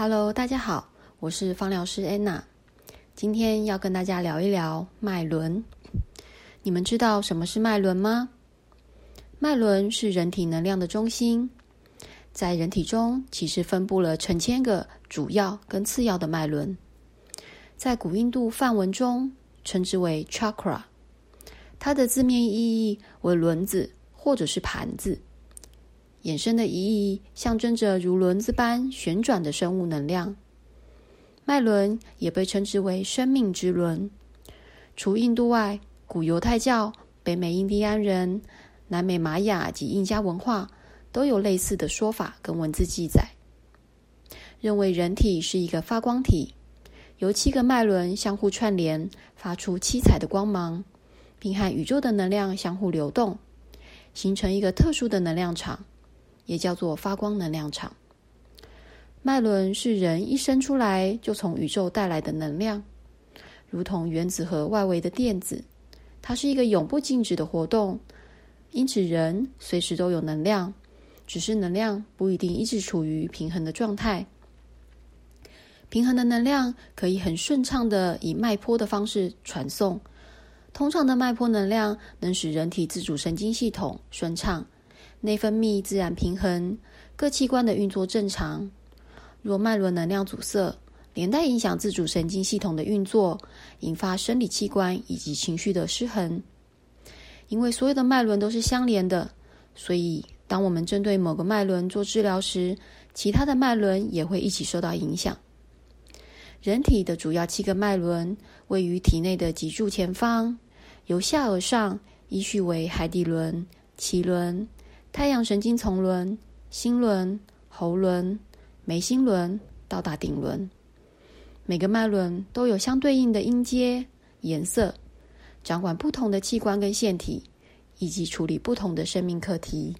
Hello，大家好，我是芳疗师安娜。今天要跟大家聊一聊脉轮。你们知道什么是脉轮吗？脉轮是人体能量的中心，在人体中其实分布了成千个主要跟次要的脉轮，在古印度梵文中称之为 chakra，它的字面意义为轮子或者是盘子。衍生的意义象征着如轮子般旋转的生物能量。脉轮也被称之为生命之轮。除印度外，古犹太教、北美印第安人、南美玛雅及印加文化都有类似的说法跟文字记载，认为人体是一个发光体，由七个脉轮相互串联，发出七彩的光芒，并和宇宙的能量相互流动，形成一个特殊的能量场。也叫做发光能量场。脉轮是人一生出来就从宇宙带来的能量，如同原子核外围的电子，它是一个永不静止的活动。因此，人随时都有能量，只是能量不一定一直处于平衡的状态。平衡的能量可以很顺畅的以脉波的方式传送。通常的脉波能量能使人体自主神经系统顺畅。内分泌自然平衡，各器官的运作正常。若脉轮能量阻塞，连带影响自主神经系统的运作，引发生理器官以及情绪的失衡。因为所有的脉轮都是相连的，所以当我们针对某个脉轮做治疗时，其他的脉轮也会一起受到影响。人体的主要七个脉轮位于体内的脊柱前方，由下而上依序为海底轮、脐轮。太阳神经丛轮、心轮、喉轮、眉心轮到达顶轮，每个脉轮都有相对应的音阶、颜色，掌管不同的器官跟腺体，以及处理不同的生命课题。